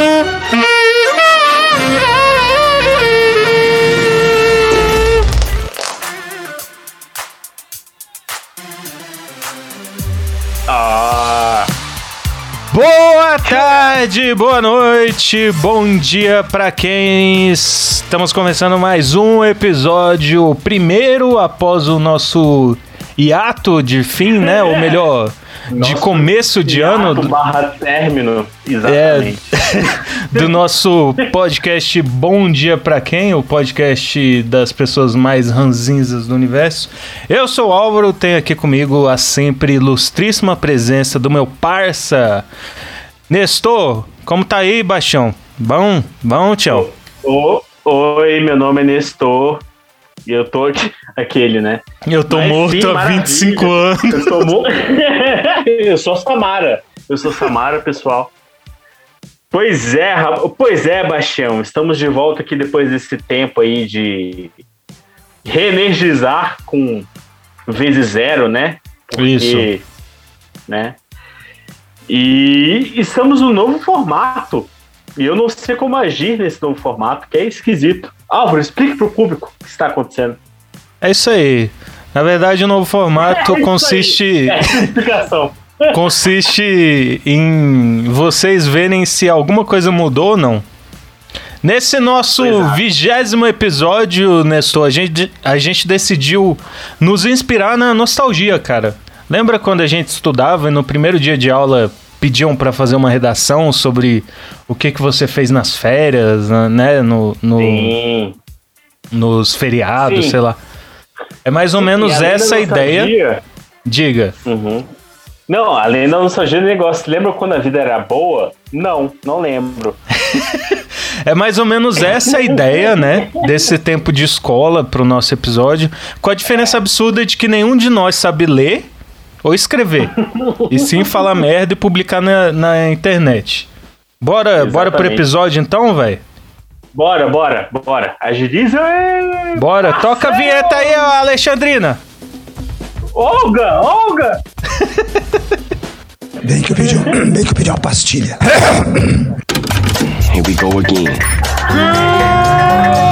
Ah, tarde, boa noite, bom dia pra quem estamos começando mais um episódio, primeiro após o nosso hiato de fim, né? Ou melhor, de Nossa, começo de ano barra término, é, exatamente. do nosso podcast Bom Dia Pra Quem, o podcast das pessoas mais ranzinzas do universo. Eu sou o Álvaro, tenho aqui comigo a sempre ilustríssima presença do meu parça Nestor. Como tá aí, Baixão? Bom? Bom, tchau. Ô, Oi, meu nome é Nestor e eu tô aqui, aquele, né? Eu tô Mas, morto sim, há maravilha. 25 anos. Eu sou mo... Eu sou Samara. Eu sou Samara, pessoal. Pois é, pois é, Bastião. Estamos de volta aqui depois desse tempo aí de reenergizar com vezes zero, né? Isso. né? E estamos num novo formato. E eu não sei como agir nesse novo formato, que é esquisito. Álvaro, explique pro público o que está acontecendo. É isso aí. Na verdade, o novo formato É consiste. É explicação. consiste em vocês verem se alguma coisa mudou ou não. Nesse nosso vigésimo episódio, Nestor, a gente, a gente decidiu nos inspirar na nostalgia, cara. Lembra quando a gente estudava e no primeiro dia de aula pediam pra fazer uma redação sobre o que, que você fez nas férias, né? No, no- Sim. nos feriados, Sim. sei lá. É mais ou menos além da essa a ideia. nostalgia- Diga. Uhum. Não, além da nostalgia do negócio, lembra quando a vida era boa? Não, não lembro. É mais ou menos essa a ideia, né? Desse tempo de escola pro nosso episódio. Com a diferença absurda de que nenhum de nós sabe ler ou escrever. E sim falar merda e publicar na, na internet. Bora, bora pro episódio então, velho? Bora, bora, bora. Agiliza. é. Bora, toca a vinheta aí, Alexandrina. Olga, Olga! Bem que eu pedi, bem que eu pedi uma pastilha. Here we go again. Você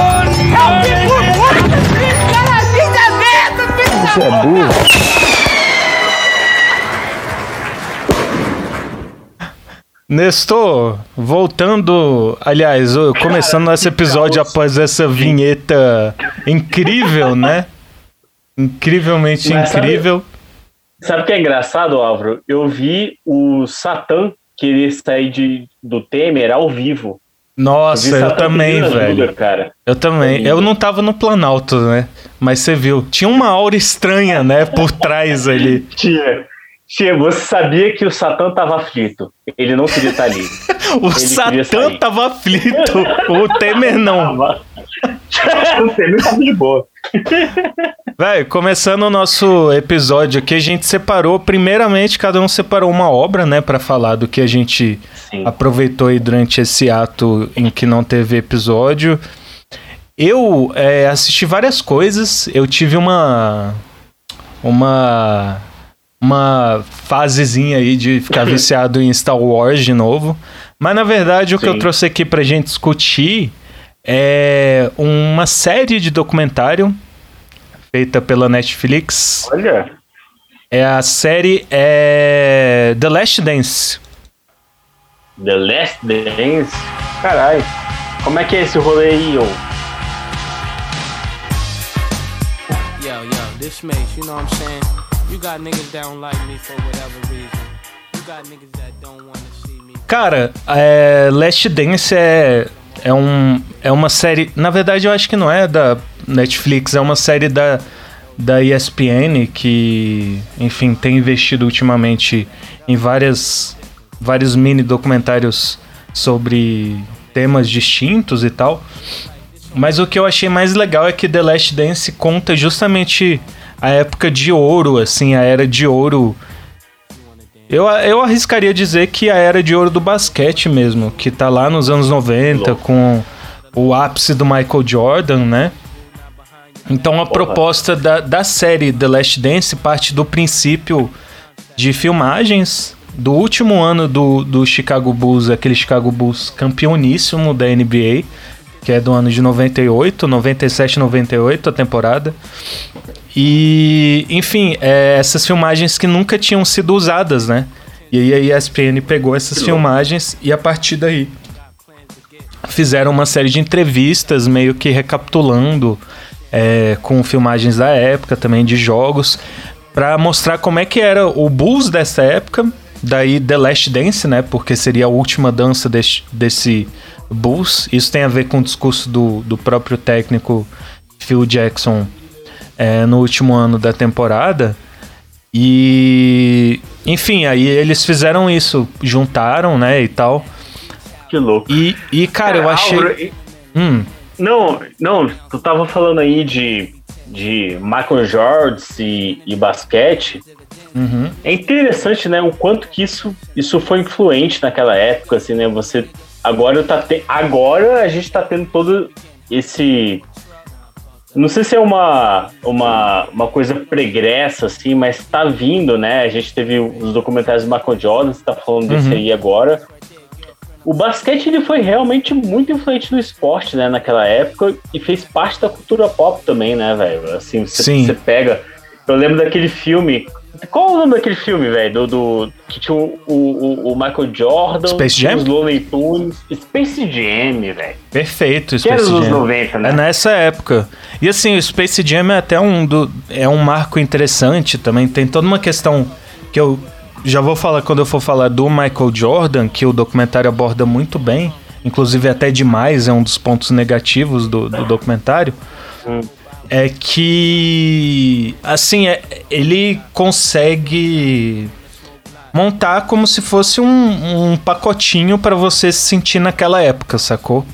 Nestor, voltando, aliás, começando esse episódio após essa vinheta incrível, né? Incrivelmente Mas incrível. Sabe o que é engraçado, Álvaro? Eu vi o Satã querer sair de, do Temer ao vivo. Nossa, eu Satã também, velho. cara. Eu também. lindo. Eu não tava no Planalto, né? Mas você viu. Tinha uma aura estranha, né? Por trás ali. Tia, tia, você sabia que o Satã tava aflito. Ele não queria estar ali. O queria Satã tava aflito. O Temer não. O Temer tava de boa. Velho, começando o nosso episódio aqui, a gente separou. Primeiramente, cada um separou uma obra, né? Pra falar do que a gente Sim. aproveitou aí durante esse ato em que não teve episódio. Eu é, assisti várias coisas. Eu tive uma. Uma. Uma fasezinha aí de ficar viciado em Star Wars de novo. Mas na verdade o que eu Sim. trouxe aqui pra gente discutir é uma série de documentário feita pela Netflix. Olha, É a série é The Last Dance. The Last Dance. Caralho. Como é que é esse rolê aí, ô? Yo, yo, this makes, you know what I'm saying? You got niggas that don't like me for whatever reason. You got niggas that don't want to see me. Cara, é, Last Dance é, é, um, é uma série. Na verdade, eu acho que não é da Netflix, é uma série da, da ESPN que, enfim, tem investido ultimamente em várias, vários mini documentários sobre temas distintos e tal. Mas o que eu achei mais legal é que The Last Dance conta justamente a época de ouro, assim, a era de ouro. Eu, eu arriscaria dizer que a era de ouro do basquete mesmo, que tá lá nos anos 90 com o ápice do Michael Jordan, né? Então a proposta da, da série The Last Dance parte do princípio de filmagens do último ano do, do Chicago Bulls, aquele Chicago Bulls campeoníssimo da NBA, que é do ano de 98, 97, 98 a temporada. E, enfim, é, essas filmagens que nunca tinham sido usadas, né? E aí a ESPN pegou essas filmagens e a partir daí fizeram uma série de entrevistas meio que recapitulando é, com filmagens da época também de jogos para mostrar como é que era o Bulls dessa época daí The Last Dance né? Porque seria a última dança desse, desse Bulls isso tem a ver com o discurso do, do próprio técnico Phil Jackson é, no último ano da temporada e enfim aí eles fizeram isso juntaram né e tal Que louco. e, e cara, eu achei Álvaro, e- hum, Não, não, tu tava falando aí de, de Michael Jordan e, e basquete. uhum. É interessante, né, o quanto que isso, isso foi influente naquela época, assim, né? Você agora tá te, agora a gente tá tendo todo esse não sei se é uma, uma, uma coisa pregressa, assim, mas tá vindo, né? A gente teve os documentários do Michael Jordan, você tá falando desse Uhum. aí agora. O basquete ele foi realmente muito influente no esporte, né, naquela época, e fez parte da cultura pop também, né, velho? Assim, você, Sim. você pega. Eu lembro daquele filme. Qual o nome daquele filme, velho? Do, do, que tinha o, o, o Michael Jordan, Space Jam? os Looney Tunes, Space Jam, velho. Perfeito, Que era Space anos Jam. 90, né? É nessa época. E assim, o Space Jam é até um, do, é um marco interessante também. Tem toda uma questão que eu já vou falar quando eu for falar do Michael Jordan, que o documentário aborda muito bem. Inclusive até demais, é um dos pontos negativos do, do documentário. É que, assim, é- ele consegue montar como se fosse um, um pacotinho pra você se sentir naquela época, sacou?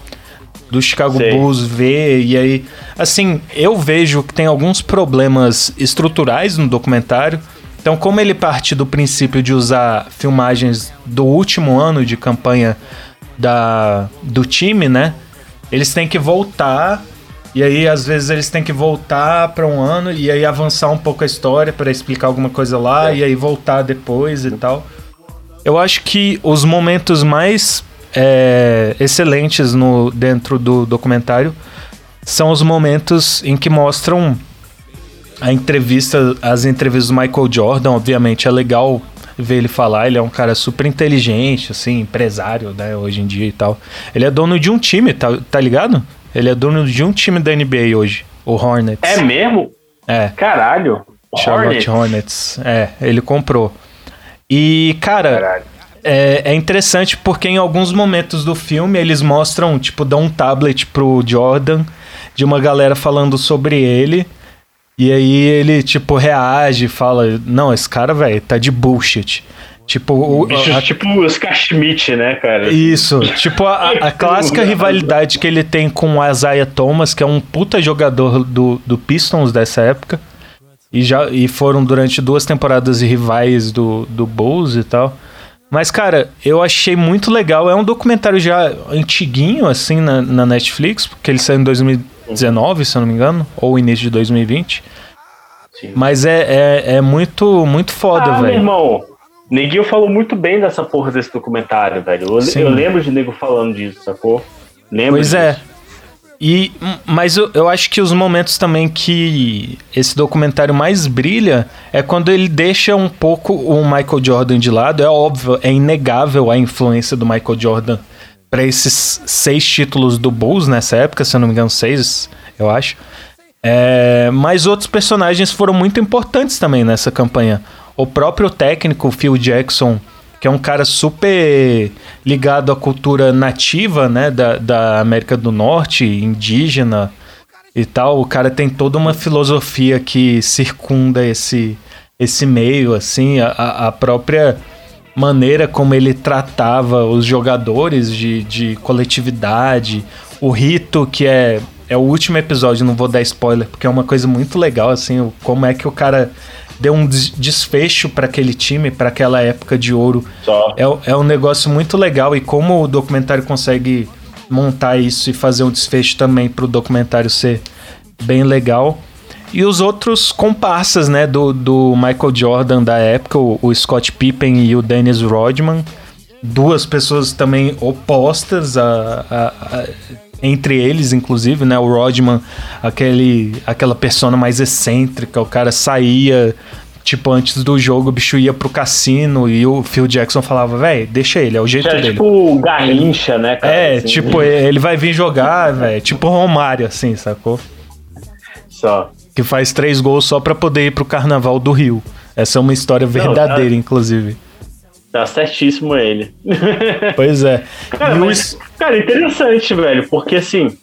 Do Chicago Sei. Bulls ver, e aí, assim, eu vejo que tem alguns problemas estruturais no documentário. Então, como ele parte do princípio de usar filmagens do último ano de campanha da, do time, né? Eles têm que voltar e aí, às vezes, eles têm que voltar pra um ano e aí avançar um pouco a história pra explicar alguma coisa lá e aí voltar depois e tal. Eu acho que os momentos mais é, excelentes no, dentro do documentário são os momentos em que mostram a entrevista, as entrevistas do Michael Jordan, obviamente é legal ver ele falar, ele é um cara super inteligente, assim, empresário, né, hoje em dia e tal. Ele é dono de um time, tá, tá ligado? Ele é dono de um time da NBA hoje, o Hornets. É mesmo? É. Caralho. Charlotte Hornets. É, ele comprou. E, cara, é, é interessante porque em alguns momentos do filme eles mostram, tipo, dão um tablet pro Jordan de uma galera falando sobre ele. E aí ele, tipo, reage, fala: Não, esse cara, velho, tá de bullshit. Tipo, o, Bichos a- tipo os Schmidt, né, cara? isso, tipo a, a clássica rivalidade que ele tem com o Isaiah Thomas, que é um puta jogador do, do Pistons dessa época. E, já, e foram durante duas temporadas rivais do, do Bulls e tal. Mas, cara, eu achei muito legal. É um documentário já antiguinho, assim, na, na Netflix, porque ele saiu em 2019, se eu não me engano, ou início de 2020. Sim. Mas é, é, é muito, muito foda, Ah, velho. irmão. Neguinho falou muito bem dessa porra desse documentário, velho. Eu, Sim. eu lembro de nego falando disso, sacou? Lembro Pois é. disso. E, hum, mas eu, eu acho que os momentos também que esse documentário mais brilha é quando ele deixa um pouco o Michael Jordan de lado. É óbvio, é inegável a influência do Michael Jordan para esses seis títulos do Bulls nessa época, se eu não me engano, seis, eu acho. É, mas outros personagens foram muito importantes também nessa campanha. O próprio técnico Phil Jackson, que é um cara super ligado à cultura nativa, né, da, da América do Norte, indígena e tal. O cara tem toda uma filosofia que circunda esse, esse meio, assim, a, a própria maneira como ele tratava os jogadores de, de coletividade, o rito que é é o último episódio, não vou dar spoiler, porque é uma coisa muito legal, assim, o- como é que o cara deu um des- desfecho para aquele time, para aquela época de ouro. Só. É, é um negócio muito legal e como o documentário consegue montar isso e fazer um desfecho também pro documentário ser bem legal. E os outros comparsas, né, do, do Michael Jordan da época, o, o Scott Pippen e o Dennis Rodman. Duas pessoas também opostas a, a, a entre eles, inclusive, né? O Rodman, aquele, aquela persona mais excêntrica, o cara saía, tipo, antes do jogo, o bicho ia pro cassino e o Phil Jackson falava, velho, deixa ele, é o jeito É dele. tipo Garrincha, né, cara? é, Assim, tipo, ele vai vir jogar, velho, tipo Romário, assim, sacou? Só. Que faz três gols só pra poder ir pro Carnaval do Rio. Essa é uma história verdadeira, tá- inclusive. Tá certíssimo ele. Pois é. Cara, mas, cara, interessante, velho, porque assim.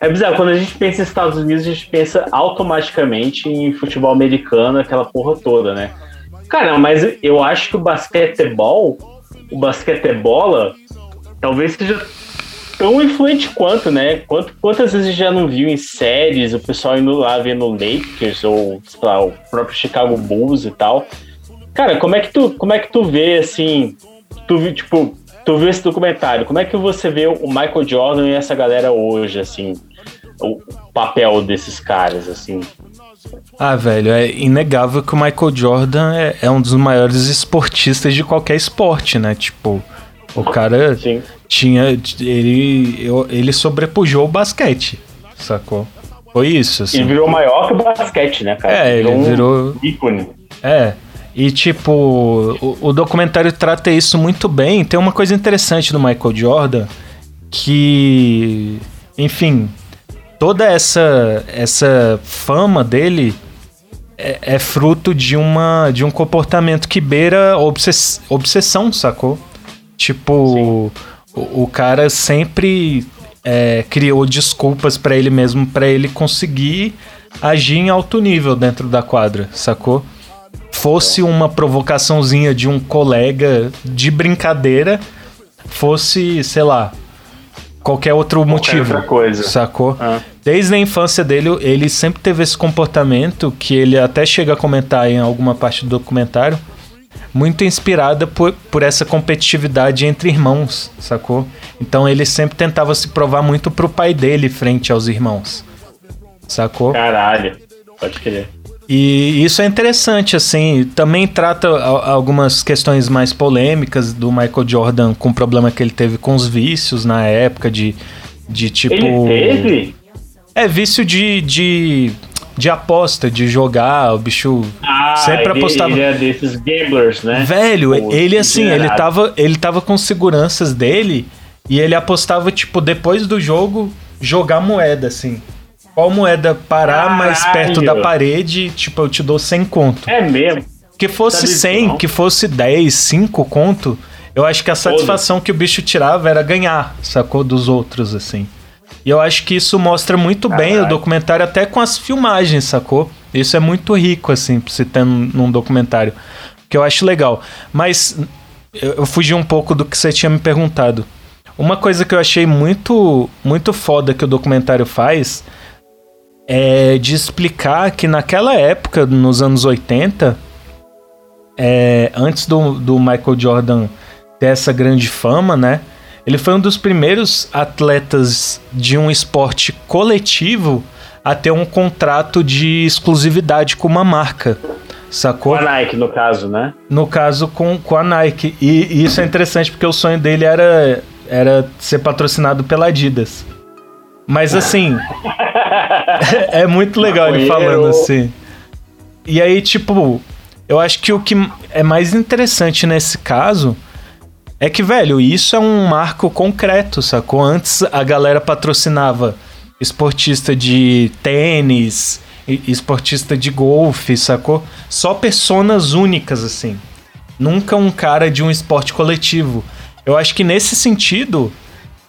É bizarro, quando a gente pensa em Estados Unidos, a gente pensa automaticamente em futebol americano, aquela porra toda, né? Cara, mas eu acho que o basquetebol, o basquetebola, talvez seja tão influente quanto, né? Quanto, quantas vezes já não viu em séries o pessoal indo lá vendo Lakers ou, sei lá, o próprio Chicago Bulls e tal. Cara, como é que tu, como é que tu vê, assim, tu vi- tipo, tu viu esse documentário, como é que você vê o Michael Jordan e essa galera hoje, assim, o papel desses caras, assim? Ah, velho, é inegável que o Michael Jordan é, é um dos maiores esportistas de qualquer esporte, né? Tipo, o cara Sim. tinha. Ele, ele sobrepujou o basquete, sacou? Foi isso, Ele assim. virou maior que o basquete, né, cara? É, ele um virou- ícone. É. E, tipo, o, o documentário trata isso muito bem. Tem uma coisa interessante do Michael Jordan que, enfim, toda essa, essa fama dele é, é fruto de, uma, de um comportamento que beira obsess, obsessão, sacou? Tipo, o, o cara sempre é, criou desculpas pra ele mesmo, pra ele conseguir agir em alto nível dentro da quadra, sacou? Fosse uma provocaçãozinha de um colega de brincadeira, fosse, sei lá, qualquer outro motivo. outra coisa. Sacou? Ah. Desde a infância dele, ele sempre teve esse comportamento que ele até chega a comentar em alguma parte do documentário, muito inspirada por, por essa competitividade entre irmãos, sacou? Então ele sempre tentava se provar muito pro pai dele frente aos irmãos. Sacou? Caralho, pode crer. E isso é interessante, assim. Também trata algumas questões mais polêmicas do Michael Jordan com o problema que ele teve com os vícios na época, de, de tipo. Ele teve? É, vício de, de, de aposta, de jogar, o bicho Ah, sempre ele, apostava. ele é desses gamblers, né? Velho, ele assim, ele tava, ele tava com seguranças dele e ele apostava, tipo, depois do jogo, jogar moeda, assim. Qual moeda parar mais Caralho. perto da parede, tipo, eu te dou 100 conto. É mesmo. Que fosse disso, 100, não? que fosse 10, 5 conto, eu acho que a satisfação que o bicho tirava era ganhar, sacou? Dos outros, assim. E eu acho que isso mostra muito bem o documentário, até com as filmagens, sacou? Isso é muito rico, assim, pra se ter num num documentário. Que eu acho legal. Mas eu, eu fugi um pouco do que você tinha me perguntado. Uma coisa que eu achei muito, muito foda que o documentário faz é de explicar que naquela época, nos anos 80, é, antes do, do Michael Jordan ter essa grande fama, né? Ele foi um dos primeiros atletas de um esporte coletivo a ter um contrato de exclusividade com uma marca, sacou? Com a Nike, no caso, né? No caso com, com a Nike. E, e isso é interessante porque o sonho dele era, era ser patrocinado pela Adidas. Mas assim. é muito legal ele falando assim. E aí, tipo, eu acho que o que é mais interessante nesse caso é que, velho, isso é um marco concreto, sacou? Antes a galera patrocinava esportista de tênis, esportista de golfe, sacou? Só personas únicas, assim. Nunca um cara de um esporte coletivo. Eu acho que nesse sentido,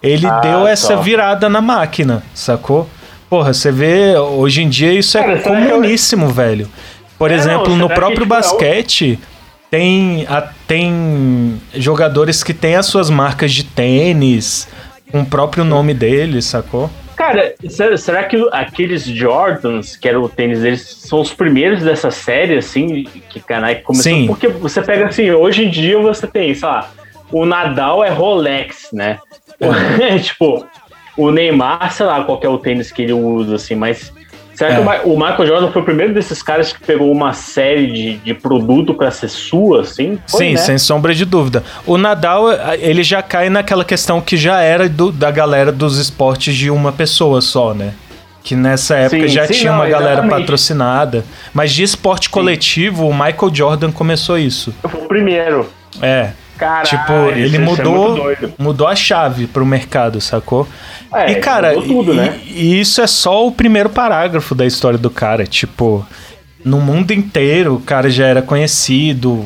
ele Ah, deu essa só. virada na máquina, sacou? Porra, você vê, hoje em dia isso Cara, é que eu- comuníssimo, velho. Por É, exemplo, não, no próprio tipo, é basquete, tem, a- tem jogadores que têm as suas marcas de tênis, com o próprio nome deles, sacou? Cara, será, que aqueles Jordans, que era o tênis deles, são os primeiros dessa série, assim, que Nike começou? Sim. Porque você pega assim, hoje em dia você tem, sei lá, o Nadal é Rolex, né? tipo, o Neymar, sei lá qual é o tênis que ele usa, assim, mas Será É. que o, Michael Jordan foi o primeiro desses caras que pegou uma série de, de produto pra ser sua, assim? Foi, Sim, né? sem sombra de dúvida. O Nadal, ele já cai naquela questão que já era do- da galera dos esportes de uma pessoa só, né? Que nessa época Sim, já sim, tinha não, uma galera exatamente. patrocinada. Mas de esporte coletivo, o Michael Jordan começou isso. Foi o primeiro. É. Caralho, tipo, ele é mudou, doido. mudou a chave pro mercado, sacou? É, e, cara, tudo, e, né? e isso é só o primeiro parágrafo da história do cara. Tipo, no mundo inteiro o cara já era conhecido.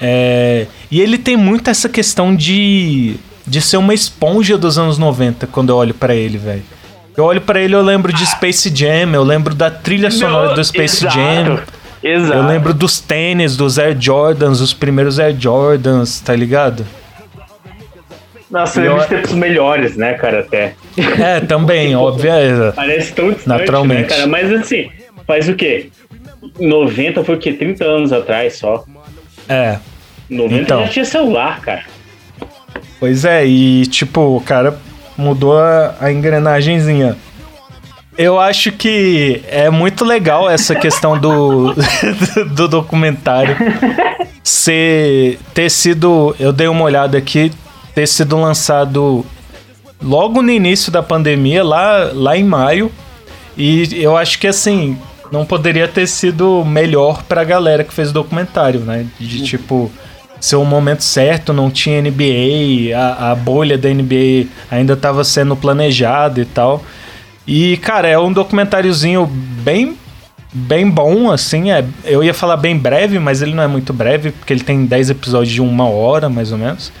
é, e ele tem muito essa questão de, de ser uma esponja dos anos 90 quando eu olho pra ele, velho. Eu olho pra ele, eu lembro de Space Jam, eu lembro da trilha sonora Não, do Space exato, Jam. Exato. Eu lembro dos tênis, dos Air Jordans, os primeiros Air Jordans, tá ligado? Nossa, eu lembro de tempos melhores, né, cara, até. É, também, óbvio. é. Parece tão distante, Naturalmente. né, cara? Mas assim, faz o quê? 90 foi o quê? 30 anos atrás só. É, 90 Então. já tinha celular, cara. pois é, e tipo, o cara mudou a, a engrenagenzinha. Eu acho que é muito legal essa questão do, do documentário ser, ter sido. Eu dei uma olhada aqui, ter sido lançado logo no início da pandemia, lá, lá em maio. E eu acho que assim, não poderia ter sido melhor pra galera que fez o documentário, né? De tipo, ser o momento certo, não tinha NBA, a, a bolha da NBA ainda tava sendo planejada e tal. E, cara, é um documentáriozinho bem bem bom, assim. É, eu ia falar bem breve, mas ele não é muito breve, porque ele tem 10 episódios de uma hora, mais ou menos.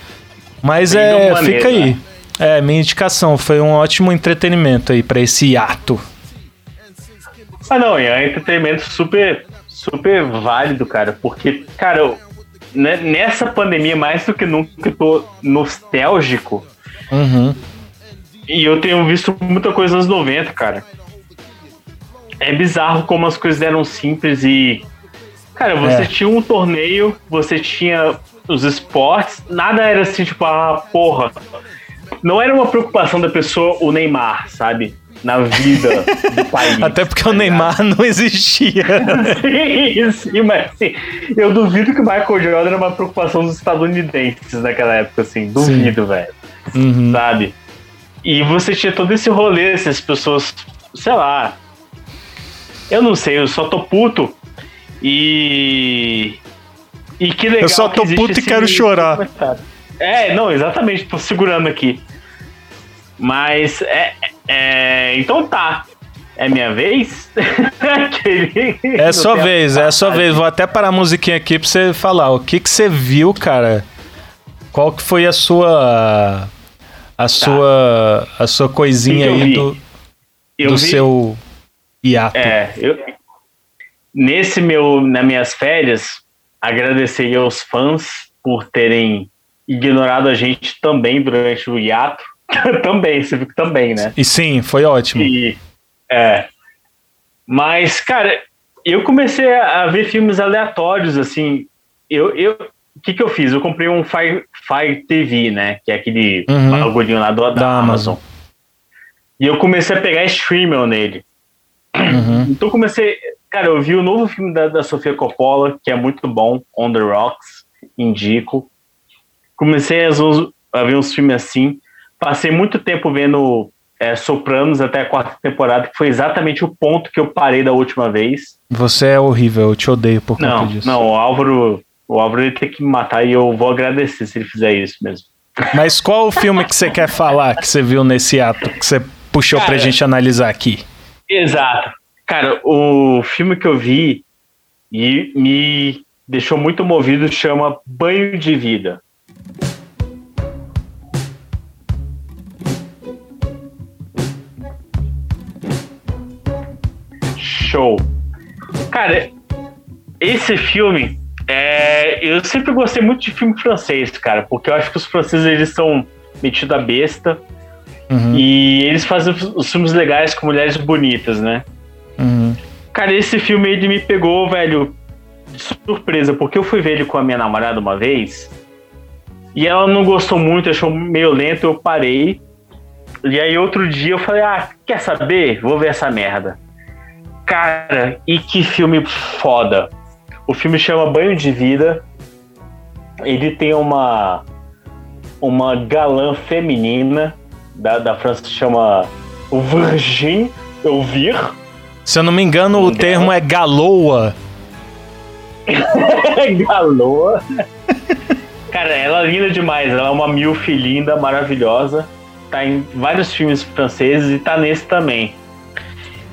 Mas Bem é, maneiro, fica aí. né? É, minha indicação foi um ótimo entretenimento aí pra esse ato. Ah, não, é um entretenimento super, super válido, cara. Porque, cara, eu- né, nessa pandemia, mais do que nunca, eu tô nostálgico. Uhum. E eu tenho visto muita coisa nos 90, cara. É bizarro como as coisas eram simples e. Cara, você É. tinha um torneio, você tinha os esportes, nada era assim, tipo, ah, porra. Não era uma preocupação da pessoa o Neymar, sabe? Na vida do país. Até porque tá o ligado? Neymar não existia. sim, sim, mas assim, eu duvido que o Michael Jordan era uma preocupação dos estadunidenses naquela época, assim. Duvido, velho Uhum. sabe? E você tinha todo esse rolê, essas pessoas, sei lá. Eu não sei, eu só tô puto. E. E que legal. Eu só tô puto e quero chorar. É, não, exatamente, tô segurando aqui. Mas é. é então tá. É minha vez? É sua vez, é sua vez. Vou até parar a musiquinha aqui pra você falar. O que que você viu, cara? Qual que foi a sua. A sua. A sua coisinha Tá. que aí do, Eu do vi- seu hiato? É, eu, nesse meu, nas minhas férias, agradecer aos fãs por terem ignorado a gente também durante o hiato. também, você viu que também, né? E sim, foi ótimo. E, é. Mas, cara, eu comecei a a ver filmes aleatórios, assim. Eu, eu, o que que eu fiz? Eu comprei um Fire, Fire TV, né? Que é aquele Uhum. bagulhinho lá do, da, Da Amazon. Amazon. E eu comecei a pegar streamer nele. Uhum. Então comecei. Cara, eu vi o novo filme da, da Sofia Coppola, que é muito bom, On the Rocks, indico. Comecei a, a ver uns filmes assim. Passei muito tempo vendo é, Sopranos até a quarta temporada, que foi exatamente o ponto que eu parei da última vez. Você é horrível, eu te odeio por conta Não, disso. não, o Álvaro. O Álvaro ele tem que me matar e eu vou agradecer se ele fizer isso mesmo. Mas qual o filme que você quer falar que você viu nesse ato que você puxou pra Cara, gente analisar aqui? Exato. Cara, o filme que eu vi e me deixou muito movido chama Banho de Vida. Show. Cara, esse filme, é, eu sempre gostei muito de filme francês, cara, porque eu acho que os franceses eles são metidos a besta Uhum, e eles fazem os filmes legais com mulheres bonitas, né? uhum. Cara, esse filme ele me pegou, velho, de surpresa, porque eu fui ver ele com a minha namorada uma vez e ela não gostou muito, achou meio lento, eu parei. E aí outro dia eu falei, ah, quer saber? Vou ver essa merda. Cara, e que filme foda. O filme chama Banho de Vida. Ele tem uma uma galã feminina da, da França que chama Virgin Elvire. Se eu não me engano, o termo é galoa. Galoa. Cara, ela é linda demais. Ela é uma milf linda, maravilhosa. Tá em vários filmes franceses e tá nesse também.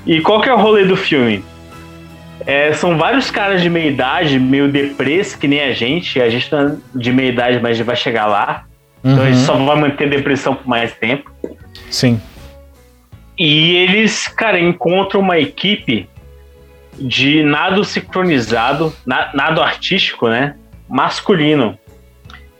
E qual que é o rolê do filme? É, são vários caras de meia idade, meio deprês, que nem a gente. A gente é de meia idade, mas a gente vai chegar lá. Então a gente Uhum, só vai manter depressão por mais tempo. Sim. E eles, cara, encontram uma equipe de nado sincronizado, na- nado artístico, né? Masculino.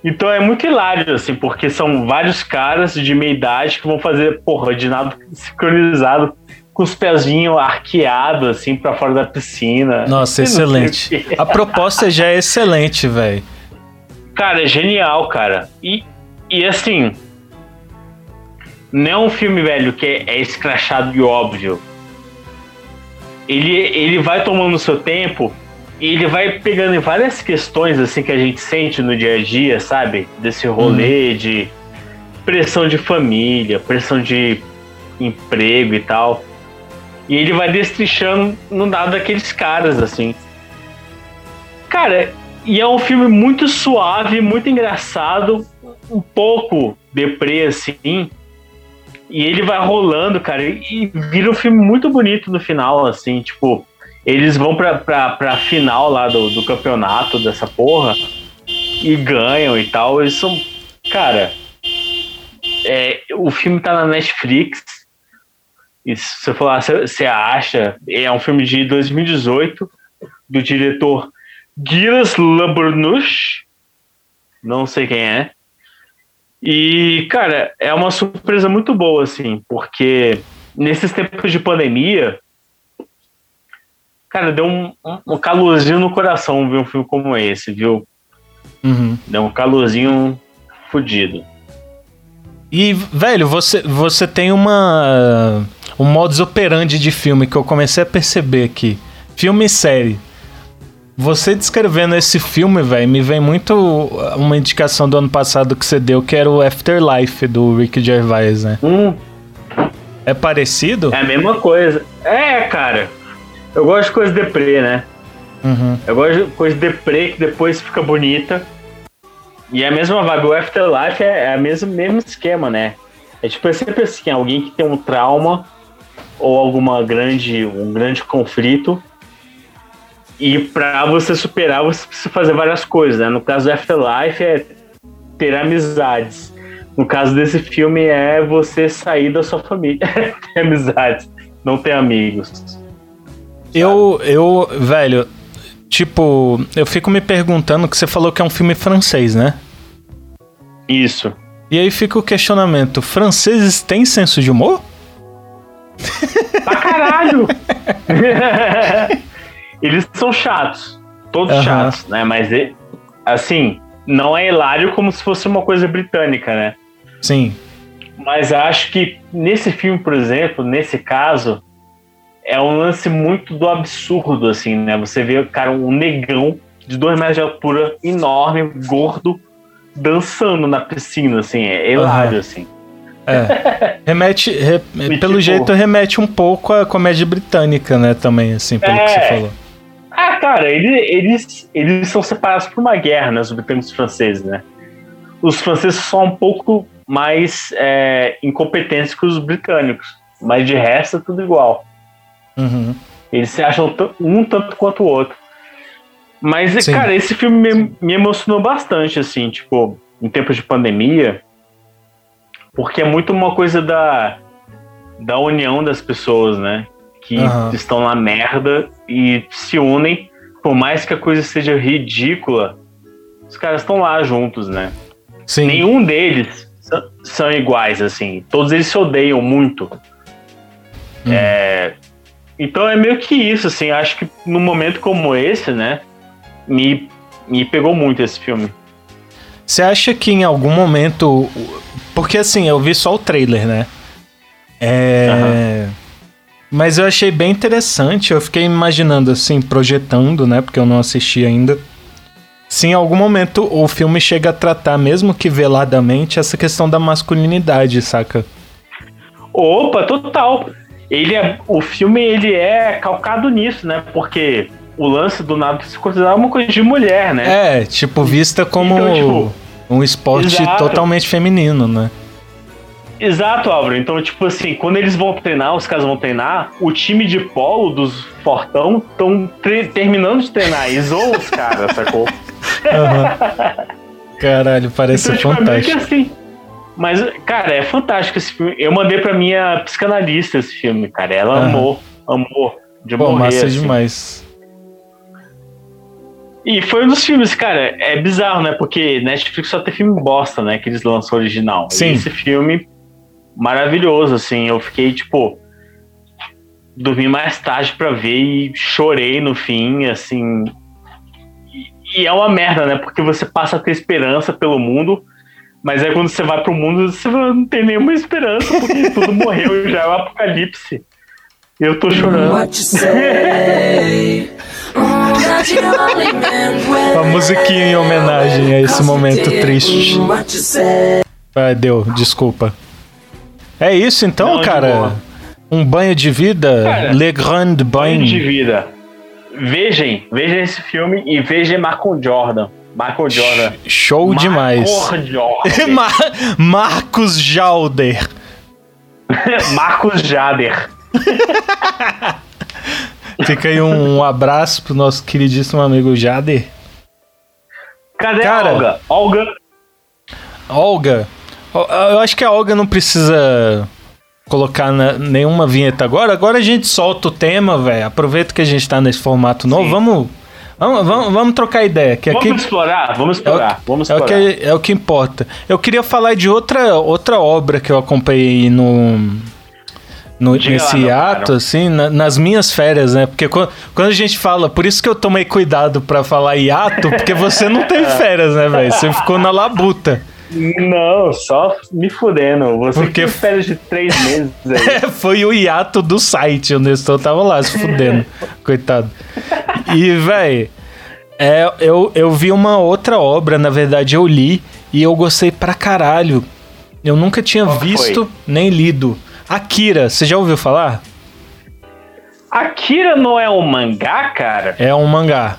Então é muito hilário, assim, porque são vários caras de meia idade que vão fazer, porra, de nado sincronizado, com os pezinhos arqueados, assim, pra fora da piscina. Nossa, excelente. A proposta já é excelente, velho. Cara, é genial, cara. E, e assim. Não é um filme, velho, que é, é escrachado e óbvio. Ele, ele vai tomando o seu tempo e ele vai pegando em várias questões assim que a gente sente no dia a dia, sabe? Desse rolê de pressão de família, pressão de emprego e tal. E ele vai destrinchando no dado daqueles caras, assim. Cara, e é um filme muito suave, muito engraçado, um pouco deprê, assim. E ele vai rolando, cara, e vira um filme muito bonito no final, assim, tipo, eles vão pra, pra, pra final lá do, do campeonato dessa porra e ganham e tal. Eles são. Cara, é, o filme tá na Netflix. E se você falar, você acha, é um filme de 2018 do diretor Gilles Labernuche. Não sei quem é. E, cara, é uma surpresa muito boa, assim, porque nesses tempos de pandemia, cara, deu um, um, calorzinho no coração ver um filme como esse, viu? Uhum. Deu um calorzinho fudido. E, velho, você, você tem uma. Um modus operandi de filme que eu comecei a perceber aqui. Filme e série. Você descrevendo esse filme, velho, me vem muito uma indicação do ano passado que você deu, que era o Afterlife do Rick Gervais, né? Hum, É parecido? é a mesma coisa. É, cara. Eu gosto de coisa deprê, né? Uhum. Eu gosto de coisa deprê que depois fica bonita. E é a mesma vibe. O Afterlife é, é o mesmo, mesmo esquema, né? É tipo é sempre assim, alguém que tem um trauma ou alguma grande, um grande conflito. E pra você superar, você precisa fazer várias coisas, né? No caso do Afterlife é ter amizades. No caso desse filme é você sair da sua família. ter amizades, não ter amigos. Eu, eu, velho, tipo, eu fico me perguntando que você falou que é um filme francês, né? Isso. E aí fica o questionamento: franceses têm senso de humor? Pra caralho! Eles são chatos. Todos Aham. chatos, né? Mas, assim, não é hilário como se fosse uma coisa britânica, né? Sim. Mas acho que nesse filme, por exemplo, nesse caso, é um lance muito do absurdo, assim, né? Você vê, cara, um negão de dois metros de altura, enorme, gordo, dançando na piscina, assim. É hilário, Aham. assim. É. Remete. re- pelo tipo- jeito, remete um pouco à comédia britânica, né? Também, assim, pelo que É. você falou. Ah, cara, ele- eles, eles são separados por uma guerra, né? Os britânicos os franceses, né? Os franceses são um pouco mais é, incompetentes que os britânicos, mas de resto é tudo igual. Uhum. Eles se acham um tanto quanto o outro. Mas, Sim. cara, esse filme me, me emocionou bastante, assim, tipo, em tempos de pandemia, porque é muito uma coisa da, da união das pessoas, né? Que Aham. estão na merda e se unem, por mais que a coisa seja ridícula, os caras estão lá juntos, né? Sim. Nenhum deles são, são iguais, assim. Todos eles se odeiam muito. Hum. É, então é meio que isso, assim. Acho que num momento como esse, né? Me, me pegou muito esse filme. Você acha que em algum momento. Porque assim, eu vi só o trailer, né? É. Mas eu achei bem interessante. Eu fiquei imaginando, assim, projetando, né? Porque eu não assisti ainda. Se em algum momento o filme chega a tratar, mesmo que veladamente, essa questão da masculinidade, saca? Opa, total. Ele é, o filme ele é calcado nisso, né? Porque o lance do nado se considerava uma coisa de mulher, né? É, tipo, vista como Então, tipo, um esporte exato. totalmente feminino, né? Exato, Álvaro. Então, tipo assim, quando eles vão treinar, os caras vão treinar, o time de polo dos Fortão estão terminando de treinar e zoam os caras, sacou? Caralho, parece Então, tipo, é fantástico. assim. Mas, cara, é fantástico esse filme. Eu mandei pra minha psicanalista esse filme, cara. Ela Aham. amou, amou. De Pô, morrer, massa assim. demais. E foi um dos filmes, cara, é bizarro, né? Porque Netflix só tem filme bosta, né? Que eles lançam original. Sim. E esse filme, maravilhoso, assim. Eu fiquei, tipo, dormi mais tarde pra ver e chorei no fim, assim. E, e é uma merda, né? Porque você passa a ter esperança pelo mundo, mas aí quando você vai pro mundo, você não tem nenhuma esperança, porque tudo morreu, já é o apocalipse. E eu tô chorando. What you say? Uma musiquinha em homenagem a esse momento triste. What you say? Ah, deu, desculpa. É isso então, Não, cara? Um banho de vida? Cara, Le Grand Banho de Bain. vida. Vejam, vejam esse filme e vejam Michael Jordan. Michael Jordan. Show demais. Michael Jordan. Mar- Marcos Jalder. Marcos Jader. Fica aí um, um abraço pro nosso queridíssimo amigo Jader. Cadê Cara. a Olga? Olga. Olga. Eu acho que a Olga não precisa colocar na- nenhuma vinheta agora. Agora a gente solta o tema, velho. Aproveita que a gente tá nesse formato novo. Sim. Vamos, vamos, vamos, vamos trocar ideia. Que aqui Vamos explorar, vamos é o, explorar. vamos é, o explorar. que, é o que importa. Eu queria falar de outra, outra obra que eu acompanhei no. No, Diga lá, nesse meu ato, caro. assim, na- nas minhas férias, né? Porque quando, quando a gente fala, por isso que eu tomei cuidado pra falar hiato, porque você não tem férias, né, velho? Você ficou na labuta. Não, só me fudendo. Você Porque- que tem férias de três meses aí. Foi o hiato do site, o Nestor tava lá se fudendo. Coitado. E, véi, é, eu, eu vi uma outra obra, na verdade eu li, e eu gostei pra caralho. Eu nunca tinha Qual visto foi? nem lido. Akira, você já ouviu falar? Akira não é um mangá, cara? É um mangá.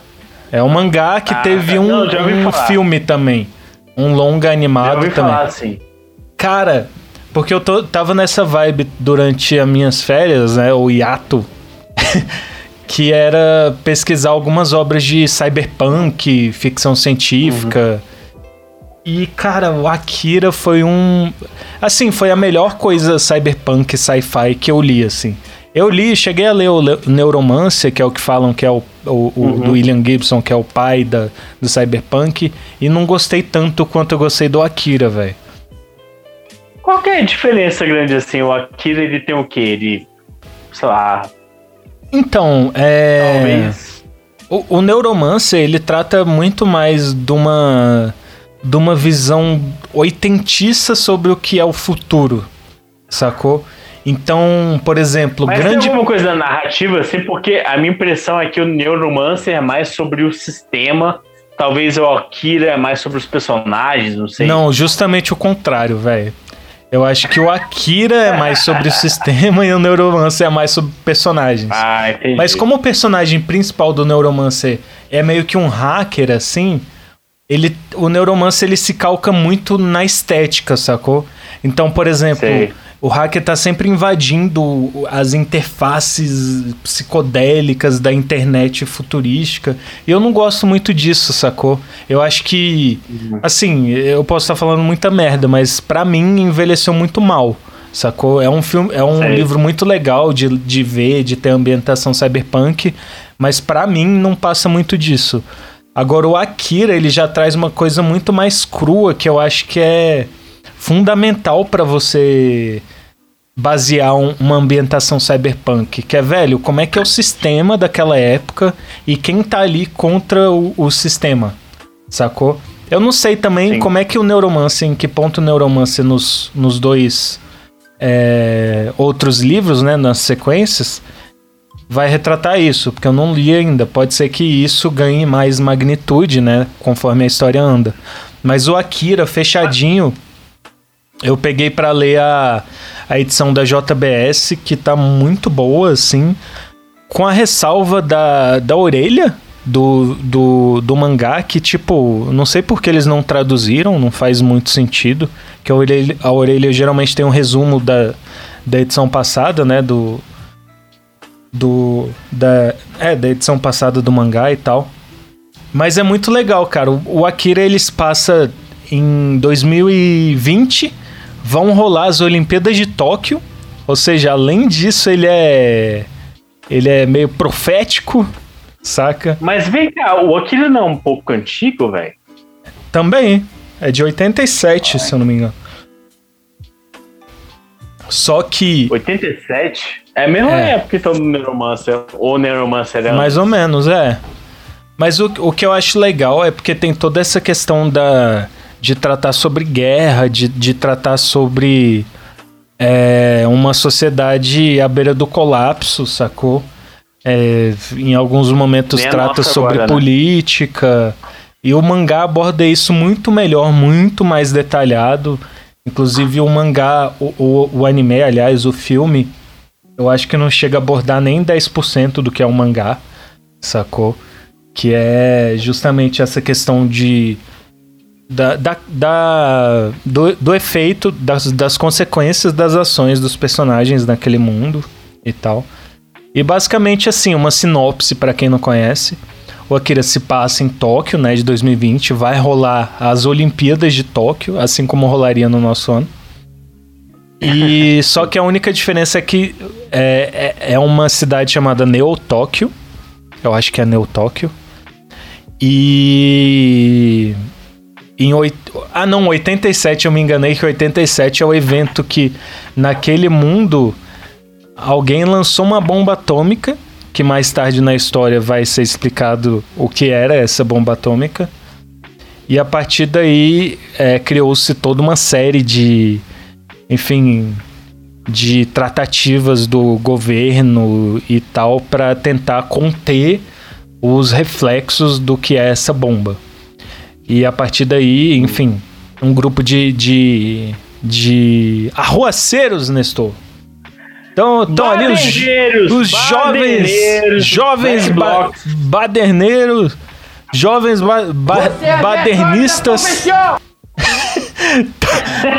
É um mangá que Ah, teve um, não, já um filme também. Um longa Já animado ouvi também. falar assim. Cara, porque eu tô, tava nessa vibe durante as minhas férias, né? O hiato. que era pesquisar algumas obras de cyberpunk, ficção científica. E, cara, o Akira foi um. Assim, foi a melhor coisa cyberpunk sci-fi que eu li, assim. Eu li, cheguei a ler o Le- Neuromancer, que é o que falam que é o, o, o do William Gibson, que é o pai da, do cyberpunk, e não gostei tanto quanto eu gostei do Akira, velho. Qual que é a diferença grande assim? O Akira ele tem o quê? Ele, sei lá, Então, é. talvez. O, o Neuromancer, ele trata muito mais de uma. De uma visão oitentiça sobre o que é o futuro. Sacou? Então, por exemplo, Mas grande. tem alguma coisa na narrativa, assim, porque a minha impressão é que o Neuromancer é mais sobre o sistema, talvez o Akira é mais sobre os personagens, não sei. Não, justamente o contrário, velho. Eu acho que o Akira é mais sobre o sistema e o Neuromancer é mais sobre personagens. Ah, entendi. Mas como o personagem principal do Neuromancer é meio que um hacker, assim, ele, o Neuromancer ele se calca muito na estética, sacou? Então, por exemplo, Sei. o hacker tá sempre invadindo as interfaces psicodélicas da internet futurística. E eu não gosto muito disso, sacou? Eu acho que, assim, eu posso estar falando muita merda, mas pra mim envelheceu muito mal. Sacou? É um filme, é um Sei. livro muito legal de, de ver, de ter ambientação cyberpunk, mas pra mim não passa muito disso. Agora o Akira, ele já traz uma coisa muito mais crua que eu acho que é fundamental pra você basear um- uma ambientação cyberpunk, que é, velho, como é que é o sistema daquela época e quem tá ali contra o, o sistema, sacou? Eu não sei também Sim. como é que o Neuromancer, em que ponto o Neuromancer nos, nos dois é, outros livros, né, nas sequências, vai retratar isso, porque eu não li ainda. Pode ser que isso ganhe mais magnitude, né, conforme a história anda. Mas o Akira fechadinho, eu peguei pra ler a, a edição da JBS, que tá muito boa, assim, com a ressalva da, da orelha do, do, do mangá, que, tipo, não sei por que eles não traduziram, não faz muito sentido, que a orelha, a orelha geralmente tem um resumo da, da edição passada, né, do... Do, da, é, da edição passada do mangá e tal. Mas é muito legal, cara. O, o Akira eles passa em 2020, vão rolar as Olimpíadas de Tóquio. Ou seja, além disso, ele é ele é meio profético, saca? Mas vem cá, o Akira não é um pouco antigo, velho? Também. É de 87, se eu não me engano. Só que 87? É a mesma É. época então do Neuromancer. Ou Neuromancer é Mais ou menos, é. Mas o, o que eu acho legal é porque tem toda essa questão da, de tratar sobre guerra, de, de tratar sobre é, uma sociedade à beira do colapso, sacou? É, em alguns momentos Nem trata sobre agora, né? política. E o mangá aborda isso muito melhor, muito mais detalhado. Inclusive o mangá, o, o, o anime, aliás, o filme, eu acho que não chega a abordar nem 10% do que é um mangá, sacou? Que é justamente essa questão de. Da, da, da- do, do efeito, das, das consequências das ações dos personagens naquele mundo e tal. E basicamente, assim, uma sinopse pra quem não conhece. O Akira se passa em Tóquio, né, de 2020. Vai rolar as Olimpíadas de Tóquio, assim como rolaria no nosso ano. E só que a única diferença é que é, é, é uma cidade chamada Neo Tóquio. Eu acho que é Neo Tóquio. E. Em oit... Ah, não, 87, eu me enganei que 87 é o evento que, naquele mundo, alguém lançou uma bomba atômica, que mais tarde na história vai ser explicado o que era essa bomba atômica. E a partir daí é, criou-se toda uma série de, enfim, de tratativas do governo e tal para tentar conter os reflexos do que é essa bomba. E a partir daí, enfim, um grupo de, de, de arruaceiros, Nestor. Então, estão ali os, os jovens, jovens ba baderneiros, jovens ba ba badernistas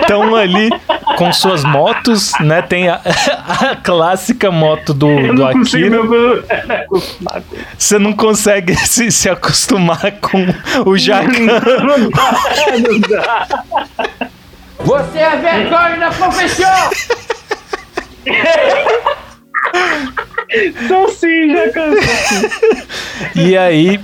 estão ali com suas motos, né? Tem a, a clássica moto do, Eu do Akira. com isso. Você não consegue se, se acostumar com o Jacan. Não dá, não dá. Você é vergonha da profissão! Então sim, já cansou. E aí,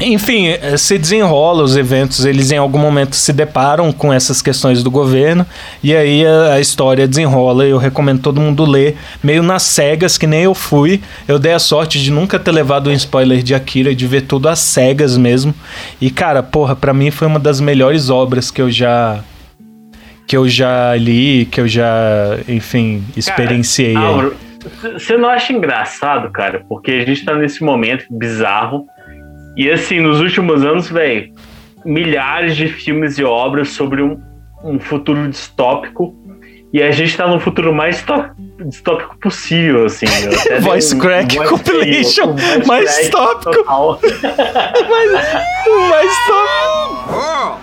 enfim, eh, se desenrola os eventos, eles em algum momento se deparam com essas questões do governo, e aí a, a história desenrola. Eu recomendo todo mundo ler, meio nas cegas, que nem eu fui. Eu dei a sorte de nunca ter levado um spoiler de Akira, de ver tudo às cegas mesmo. E cara, porra, pra mim foi uma das melhores obras que eu já. Que eu já li, que eu já, enfim, experienciei. você não acha engraçado, cara? Porque a gente tá nesse momento bizarro. E assim, nos últimos anos, velho, milhares de filmes e obras sobre um, um futuro distópico. E a gente tá no futuro mais distó- distópico possível, assim. dei Voice crack voice compilation, um voice mais crack tópico. total. Mas tô...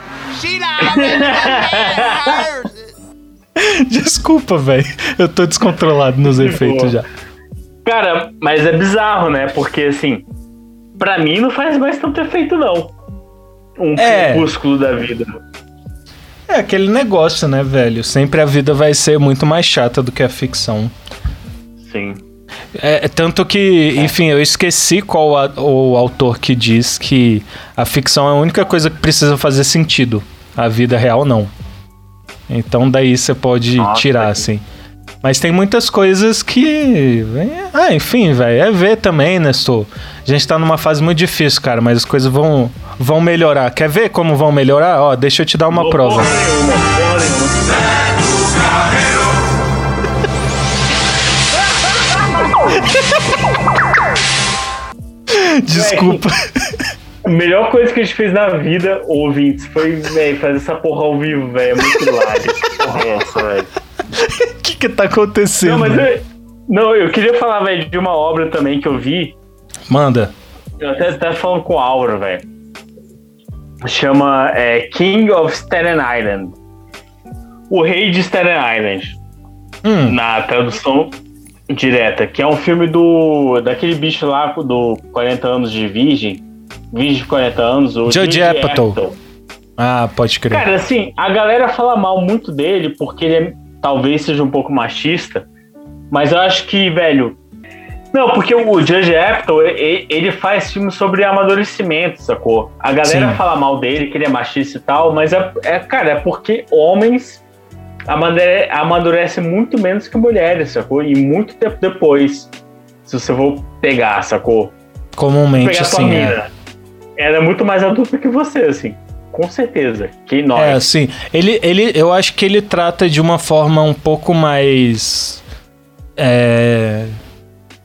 Desculpa, velho. Eu tô descontrolado nos efeitos já. Cara, mas é bizarro, né? Porque assim, pra mim não faz mais tanto efeito, não. Um É. crepúsculo da vida. É aquele negócio, né, velho? Sempre a vida vai ser muito mais chata do que a ficção. Sim. É, é tanto que, enfim, eu esqueci qual a- o autor que diz que a ficção é a única coisa que precisa fazer sentido. A vida real não. Então daí você pode Nossa, tirar, que- assim. Mas tem muitas coisas que. Ah, enfim, velho. É ver também, né, Nestor. A gente tá numa fase muito difícil, cara, mas as coisas vão, vão melhorar. Quer ver como vão melhorar? Ó, deixa eu te dar uma prova. Desculpa. A melhor coisa que a gente fez na vida, ouvintes, foi véio, fazer essa porra ao vivo, velho. É muito hilário. Porra, é essa, velho. O que que tá acontecendo? Não, mas eu, não, eu queria falar, velho, de uma obra também que eu vi. Manda. Eu até, até falando com a Aura, velho. Chama é, King of Staten Island. O Rei de Staten Island. Hum, Na tradução direta. Que é um filme do. daquele bicho lá do 40 anos de Virgem. Virgem de 40 anos. O Judd Apatow. ah, pode crer. Cara, assim, a galera fala mal muito dele porque ele é- talvez seja um pouco machista, mas eu acho que, velho. Não, porque o Judge Apatow, ele faz filmes sobre amadurecimento, sacou? A galera Sim. fala mal dele, que ele é machista e tal, mas é, é cara, é porque homens amadure- amadurecem muito menos que mulheres, sacou? E muito tempo depois, se você for pegar, sacou? Comumente, Pegar assim, é. Ela é muito mais adulta que você, assim. Com certeza. Que nós. É, assim, ele, ele, eu acho que ele trata de uma forma um pouco mais, é,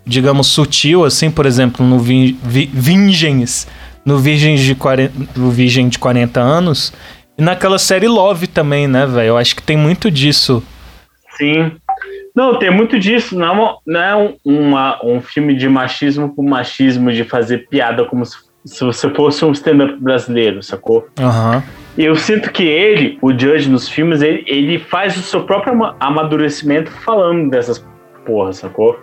digamos, sutil, assim, por exemplo, no Vi- Vi- Virgens, no Virgens de 40, no Virgem de 40 anos, e naquela série Love também, né, velho? Eu acho que tem muito disso. Sim. Não, tem muito disso. Não é, não é um, uma- um filme de machismo por machismo, de fazer piada como se, se você fosse um stand-up brasileiro, sacou? Aham. E eu sinto que ele, o Judge nos filmes, ele, ele faz o seu próprio ama- amadurecimento falando dessas porras, sacou?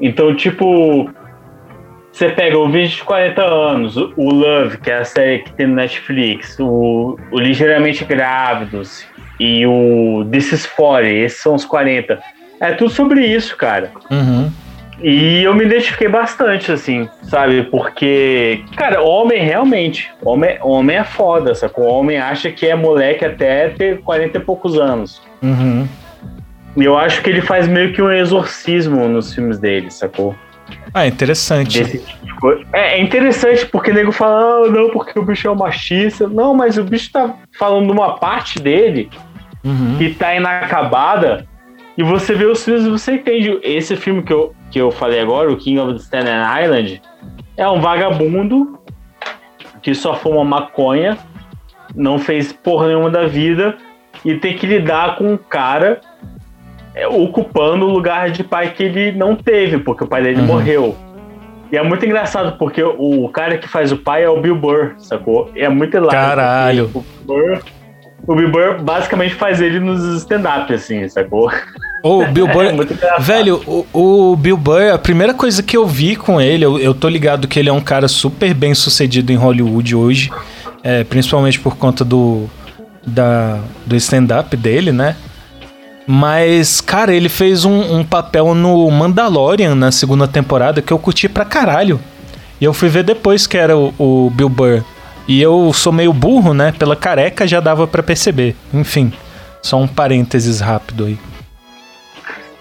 Então, tipo, você pega o Vídeo de 40 anos, o o Love, que é a série que tem no Netflix, o, o Ligeiramente Grávidos e o This is 40, esses são os 40. É tudo sobre isso, cara. Uhum. E eu me identifiquei bastante, assim, sabe? Porque, cara, homem realmente, homem, homem é foda, sacou? Homem acha que é moleque até ter 40 e poucos anos. Uhum. E eu acho que ele faz meio que um exorcismo nos filmes dele, sacou? Ah, interessante. Tipo de coisa. É, é interessante porque o nego fala, ah, não, porque o bicho é um machista. Não, mas o bicho tá falando de uma parte dele Uhum. que tá inacabada. E você vê os filmes e você entende. Esse filme que eu, que eu falei agora, o King of the Staten Island, é um vagabundo que só fuma maconha, não fez porra nenhuma da vida e tem que lidar com um cara é, ocupando o lugar de pai que ele não teve, porque o pai dele Uhum. morreu. E é muito engraçado, porque o cara que faz o pai é o Bill Burr, sacou? E é muito hilário. Caralho. O Bill Burr, o Bill Burr basicamente faz ele nos stand-up, assim, sacou? Ô, Bill Burr. É muito engraçado. Velho, o, o Bill Burr, a primeira coisa que eu vi com ele, eu, eu tô ligado que ele é um cara super bem sucedido em Hollywood hoje, é, principalmente por conta do, da, do stand-up dele, né? Mas, cara, ele fez um, um papel no Mandalorian na segunda temporada que eu curti pra caralho. E eu fui ver depois que era o, o Bill Burr. E eu sou meio burro, né? Pela careca já dava pra perceber. Enfim, só um parênteses rápido aí.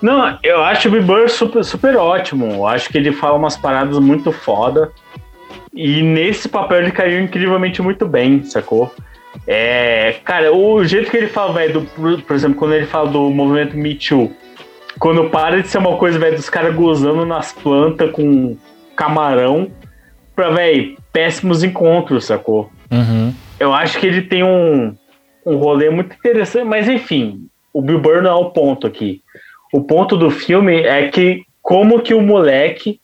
Não, eu acho o Bill Burr super, super ótimo. Eu acho que ele fala umas paradas muito foda. E nesse papel ele caiu incrivelmente muito bem, sacou? É, cara, o jeito que ele fala, velho, por exemplo, quando ele fala do movimento Me Too, quando para de ser uma coisa, velho, dos caras gozando nas plantas com camarão, pra, velho, péssimos encontros, sacou? Uhum. Eu acho que ele tem um, um rolê muito interessante, mas enfim, o Bill Burr não é o ponto aqui. O ponto do filme é que como que o moleque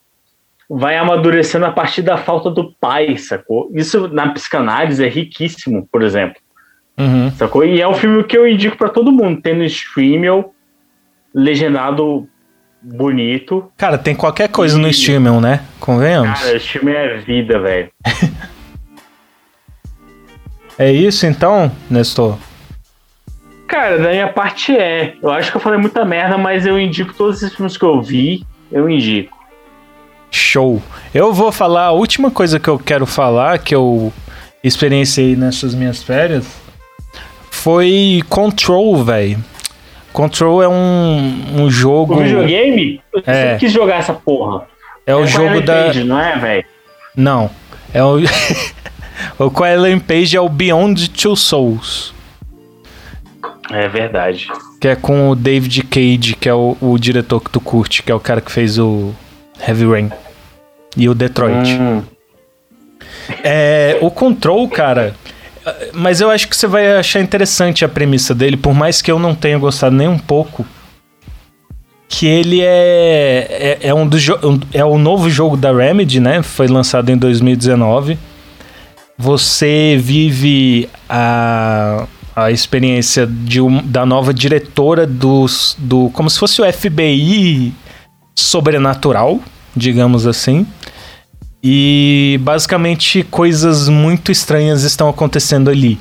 vai amadurecendo a partir da falta do pai, sacou? Isso na psicanálise é riquíssimo, por exemplo, Uhum. sacou? E é um filme que eu indico pra todo mundo, tem no Streamel, legendado bonito. Cara, tem qualquer coisa no E- streaming, né? Convenhamos. Cara, filme é vida, velho. É isso então, Nestor? Cara, da minha parte é. Eu acho que eu falei muita merda, mas eu indico todos esses filmes que eu vi, eu indico. Show. Eu vou falar a última coisa que eu quero falar, que eu experienciei nessas minhas férias, foi Control, velho. Control é um, um jogo. O videogame? Eu É. sempre quis jogar essa porra. É o com jogo da. Page, não é, velho? Não. É o. o Ellen Page é o Beyond Two Souls. É verdade. Que é com o David Cage, que é o, o diretor que tu curte, que é o cara que fez o Heavy Rain. E o Detroit. Hum, É, o Control, cara. Mas eu acho que você vai achar interessante a premissa dele, por mais que eu não tenha gostado nem um pouco. Que ele é, é, é um dos um- é o novo jogo da Remedy, né? Foi lançado em 2019. Você vive a, a experiência de um- da nova diretora dos, do. como se fosse o FBI sobrenatural, digamos assim. E basicamente coisas muito estranhas estão acontecendo ali,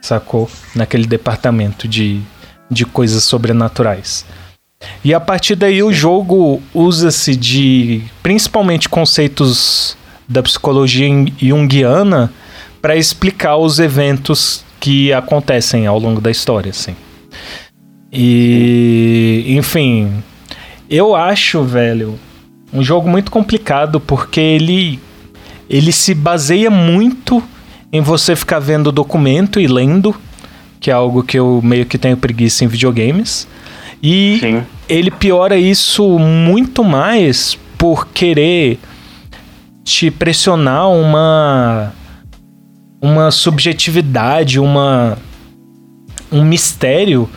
sacou? Naquele departamento de, de coisas sobrenaturais. E a partir daí o jogo usa-se de principalmente conceitos da psicologia junguiana para explicar os eventos que acontecem ao longo da história, assim. E, enfim, eu acho, velho, um jogo muito complicado porque ele ele se baseia muito em você ficar vendo documento e lendo, que é algo que eu meio que tenho preguiça em videogames. E Sim. ele piora isso muito mais por querer te pressionar uma uma subjetividade, uma um mistério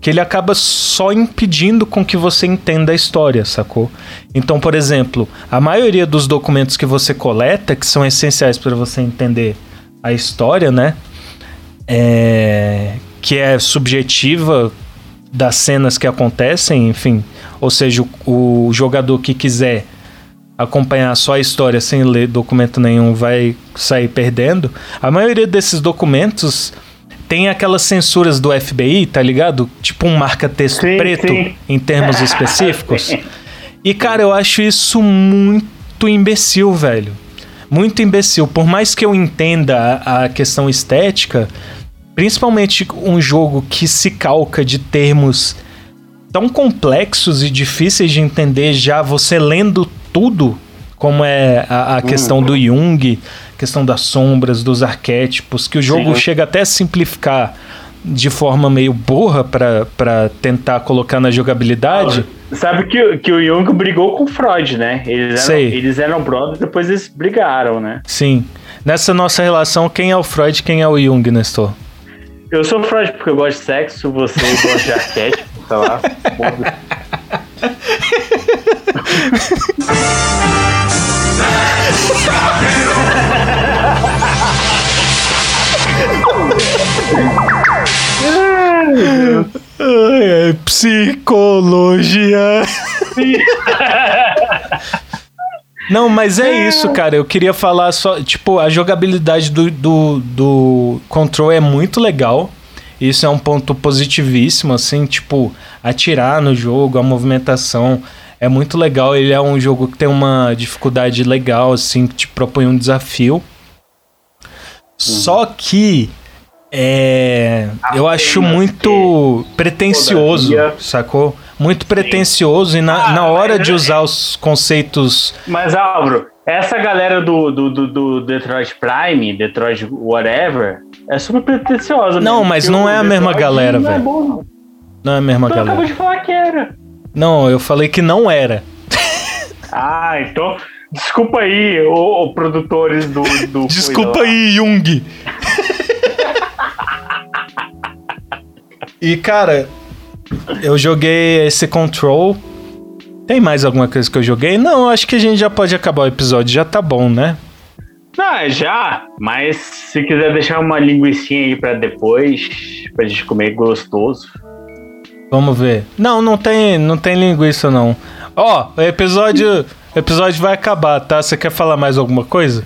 que ele acaba só impedindo com que você entenda a história, sacou? Então, por exemplo, a maioria dos documentos que você coleta, que são essenciais para você entender a história, né? É, que é subjetiva das cenas que acontecem, enfim. Ou seja, o, o jogador que quiser acompanhar só a história sem ler documento nenhum vai sair perdendo. A maioria desses documentos tem aquelas censuras do FBI, tá ligado? Tipo um marca-texto preto sim. em termos específicos. E cara, eu acho isso muito imbecil, velho. Muito imbecil. Por mais que eu entenda a, a questão estética, principalmente um jogo que se calca de termos tão complexos e difíceis de entender já você lendo tudo, como é a, a questão do Jung, questão das sombras, dos arquétipos, que o jogo Sim. chega até a simplificar de forma meio burra pra pra tentar colocar na jogabilidade. Sabe que, o- que o Jung brigou com o Freud, né? Eles eram, eles eram brothers, depois eles brigaram, né? Sim. Nessa nossa relação, quem é o Freud e quem é o Jung, Nestor? Eu sou Freud porque eu gosto de sexo, você gosta de arquétipo, sei lá. Ai, psicologia. Não, mas é isso, cara. Eu queria falar só. Tipo, a jogabilidade do, do, do Control é muito legal. Isso é um ponto positivíssimo, assim, tipo, atirar no jogo, a movimentação é muito legal. Ele é um jogo que tem uma dificuldade legal, assim, que te propõe um desafio. Só que é, eu acho Apenas muito pretencioso, sacou? Muito pretencioso e na, Ah, na hora de é- usar os conceitos Mas, Álvaro, essa galera do, do, do, do Detroit Prime, Detroit whatever, é super pretensiosa. Não, mesmo, mas não é a mesma Detroit galera, não é velho. não. não é a mesma acabou galera. de falar que era. Não, eu falei que não era. Ah, então. Desculpa aí, ô, ô, produtores do. do Desculpa aí, Jung. e cara, eu joguei esse Control. Tem mais alguma coisa que eu joguei? Não, acho que a gente já pode acabar o episódio, já tá bom, né? Não, já, mas se quiser deixar uma linguiçinha aí pra depois, pra gente comer gostoso. Vamos ver. Não, não tem, não tem linguiça não. Ó, o episódio, episódio vai acabar, tá? Você quer falar mais alguma coisa?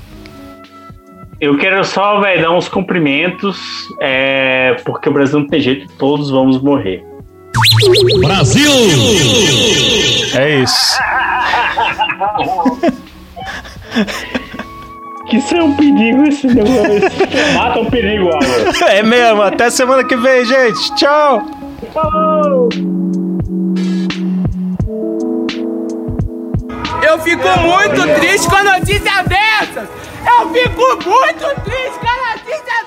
Eu quero só, velho, dar uns cumprimentos, é, porque o Brasil não tem jeito, todos vamos morrer. É isso. Que isso é um perigo esse negócio. Mata um perigo, Álvaro. É mesmo. Até semana que vem, gente. Tchau. Eu fico muito triste com a notícia dessas! Eu fico muito triste com a notícia